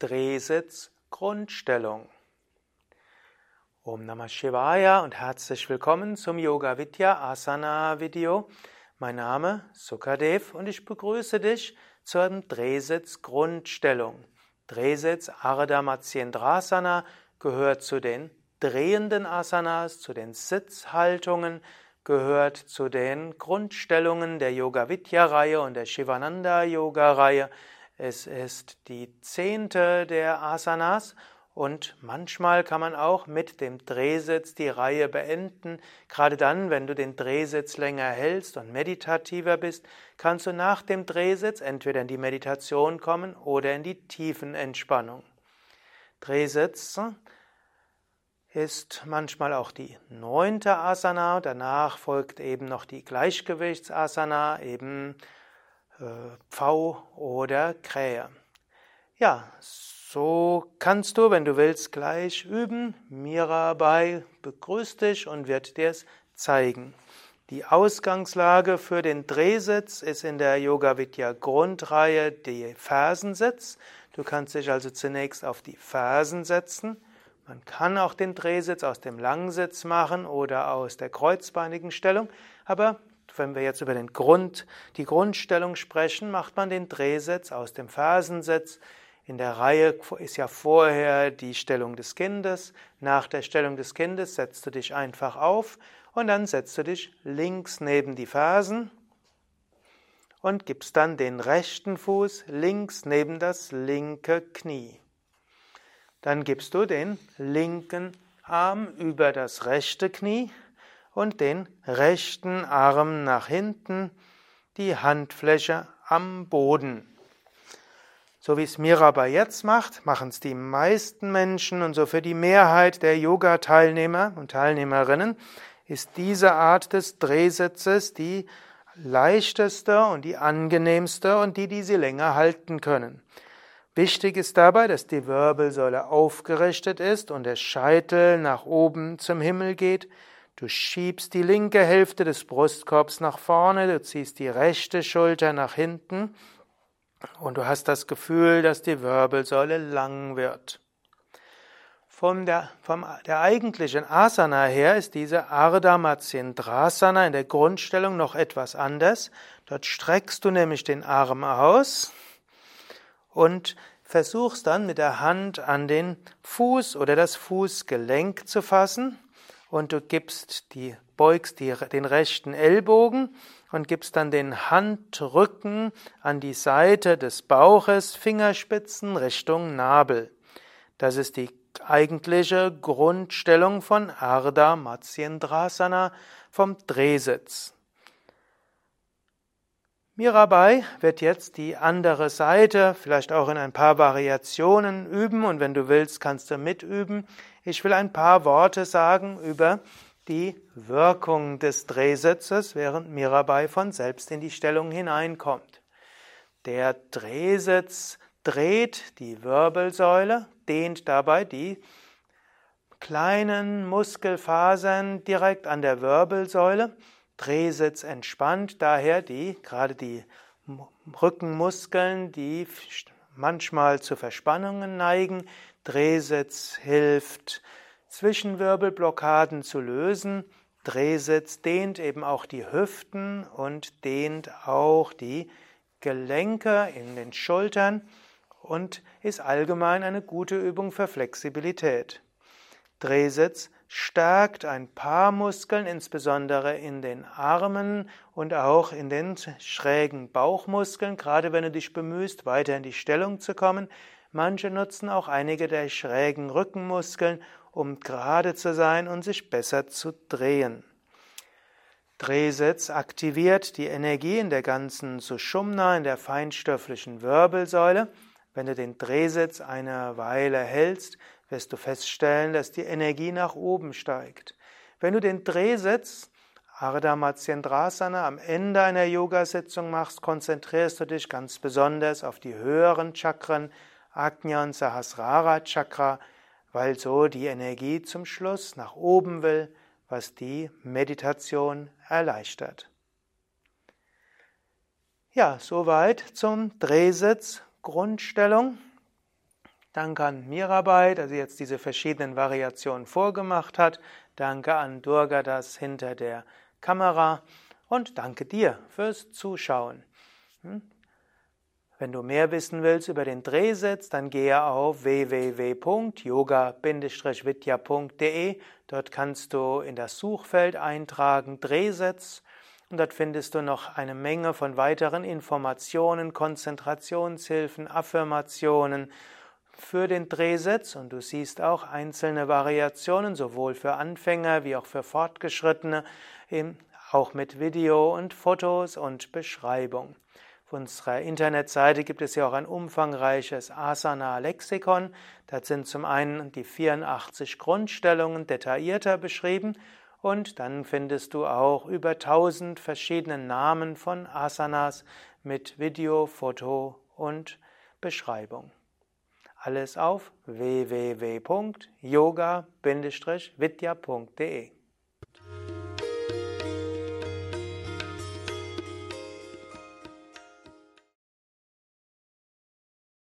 Drehsitz Grundstellung. Om Namah Shivaya und herzlich willkommen zum Yoga Vidya Asana Video. Mein Name Sukadev und ich begrüße dich zur Drehsitz Grundstellung. Drehsitz Ardha Matsyendrasana gehört zu den drehenden Asanas, zu den Sitzhaltungen, gehört zu den Grundstellungen der Yoga Vidya Reihe und der Shivananda Yoga Reihe es ist die zehnte der Asanas und manchmal kann man auch mit dem Drehsitz die Reihe beenden. Gerade dann, wenn du den Drehsitz länger hältst und meditativer bist, kannst du nach dem Drehsitz entweder in die Meditation kommen oder in die Tiefenentspannung. Drehsitz ist manchmal auch die neunte Asana. Danach folgt eben noch die Gleichgewichtsasana, eben Pfau oder Krähe. Ja, so kannst du, wenn du willst, gleich üben. Mirabai begrüßt dich und wird dir es zeigen. Die Ausgangslage für den Drehsitz ist in der Yoga Vidya Grundreihe die Fersensitz. Du kannst dich also zunächst auf die Fersen setzen. Man kann auch den Drehsitz aus dem Langsitz machen oder aus der kreuzbeinigen Stellung, aber wenn wir jetzt über den Grund, die Grundstellung sprechen, macht man den Drehsitz aus dem Fersensitz. In der Reihe ist ja vorher die Stellung des Kindes. Nach der Stellung des Kindes setzt du dich einfach auf und dann setzt du dich links neben die Fersen und gibst dann den rechten Fuß links neben das linke Knie. Dann gibst du den linken Arm über das rechte Knie und den rechten Arm nach hinten, die Handfläche am Boden. So wie es Mirabai jetzt macht, machen es die meisten Menschen und so für die Mehrheit der Yoga-Teilnehmer und Teilnehmerinnen ist diese Art des Drehsitzes die leichteste und die angenehmste und die, die sie länger halten können. Wichtig ist dabei, dass die Wirbelsäule aufgerichtet ist und der Scheitel nach oben zum Himmel geht, Du schiebst die linke Hälfte des Brustkorbs nach vorne, du ziehst die rechte Schulter nach hinten und du hast das Gefühl, dass die Wirbelsäule lang wird. Von der, vom, der eigentlichen Asana her ist diese Ardha Matsyendrasana in der Grundstellung noch etwas anders. Dort streckst du nämlich den Arm aus und versuchst dann mit der Hand an den Fuß oder das Fußgelenk zu fassen und du gibst die, beugst die, den rechten Ellbogen und gibst dann den Handrücken an die Seite des Bauches, Fingerspitzen Richtung Nabel. Das ist die eigentliche Grundstellung von Ardha Matsyendrasana vom Drehsitz. Mirabai wird jetzt die andere Seite vielleicht auch in ein paar Variationen üben und wenn du willst, kannst du mitüben. Ich will ein paar Worte sagen über die Wirkung des Drehsitzes, während Mirabai von selbst in die Stellung hineinkommt. Der Drehsitz dreht die Wirbelsäule, dehnt dabei die kleinen Muskelfasern direkt an der Wirbelsäule Drehsitz entspannt, daher die, gerade die Rückenmuskeln, die manchmal zu Verspannungen neigen. Drehsitz hilft, Zwischenwirbelblockaden zu lösen. Drehsitz dehnt eben auch die Hüften und dehnt auch die Gelenke in den Schultern und ist allgemein eine gute Übung für Flexibilität. Drehsitz stärkt ein paar Muskeln, insbesondere in den Armen und auch in den schrägen Bauchmuskeln, gerade wenn du dich bemühst, weiter in die Stellung zu kommen. Manche nutzen auch einige der schrägen Rückenmuskeln, um gerade zu sein und sich besser zu drehen. Drehsitz aktiviert die Energie in der ganzen Sushumna, in der feinstofflichen Wirbelsäule. Wenn du den Drehsitz eine Weile hältst, wirst du feststellen, dass die Energie nach oben steigt. Wenn du den Drehsitz Ardha Matsyendrasana am Ende einer Yoga-Sitzung machst, konzentrierst du dich ganz besonders auf die höheren Chakren, Ajna und Sahasrara Chakra, weil so die Energie zum Schluss nach oben will, was die Meditation erleichtert. Ja, soweit zum Drehsitz Grundstellung. Danke an Mirabai, dass sie jetzt diese verschiedenen Variationen vorgemacht hat. Danke an Durga, das hinter der Kamera. Und danke dir fürs Zuschauen. Hm? Wenn du mehr wissen willst über den Drehsitz, dann gehe auf www.yoga-vidya.de. Dort kannst du in das Suchfeld eintragen Drehsitz und dort findest du noch eine Menge von weiteren Informationen, Konzentrationshilfen, Affirmationen für den Drehsitz und du siehst auch einzelne Variationen, sowohl für Anfänger wie auch für Fortgeschrittene, auch mit Video und Fotos und Beschreibung. Auf unserer Internetseite gibt es ja auch ein umfangreiches Asana-Lexikon. Da sind zum einen die 84 Grundstellungen detaillierter beschrieben und dann findest du auch über 1000 verschiedene Namen von Asanas mit Video, Foto und Beschreibung. Alles auf www.yoga-vidya.de